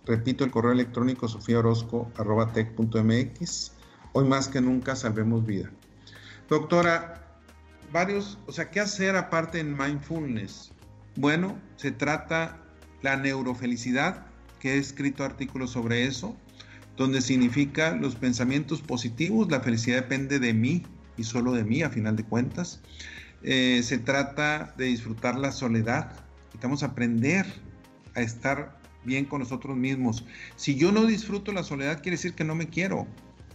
Repito, el correo electrónico Sofía Orozco. Hoy más que nunca salvemos vida. Doctora, varios, o sea, ¿qué hacer aparte en mindfulness? Bueno, se trata la neurofelicidad, que he escrito artículos sobre eso, donde significa los pensamientos positivos, la felicidad depende de mí, y solo de mí, a final de cuentas. Eh, se trata de disfrutar la soledad. Necesitamos aprender a estar bien con nosotros mismos. Si yo no disfruto la soledad, quiere decir que no me quiero,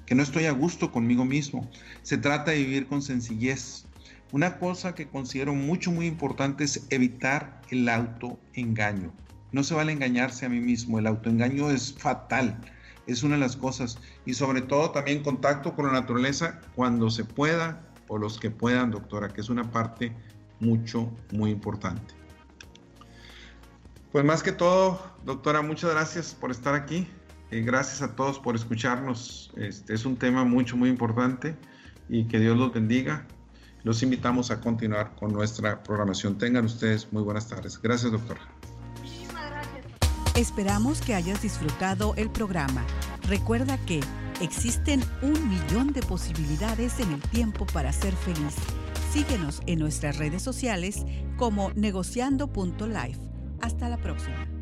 que no estoy a gusto conmigo mismo. Se trata de vivir con sencillez. Una cosa que considero mucho, muy importante es evitar el autoengaño. No se vale engañarse a mí mismo. El autoengaño es fatal es una de las cosas. Y sobre todo también contacto con la naturaleza cuando se pueda o los que puedan, doctora, que es una parte mucho, muy importante. Pues más que todo, doctora, muchas gracias por estar aquí. y gracias a todos por escucharnos. Este es un tema mucho, muy importante y que Dios los bendiga. Los invitamos a continuar con nuestra programación. Tengan ustedes muy buenas tardes. Gracias, doctora. Esperamos que hayas disfrutado el programa. Recuerda que existen un millón de posibilidades en el tiempo para ser feliz. Síguenos en nuestras redes sociales como negociando.life. Hasta la próxima.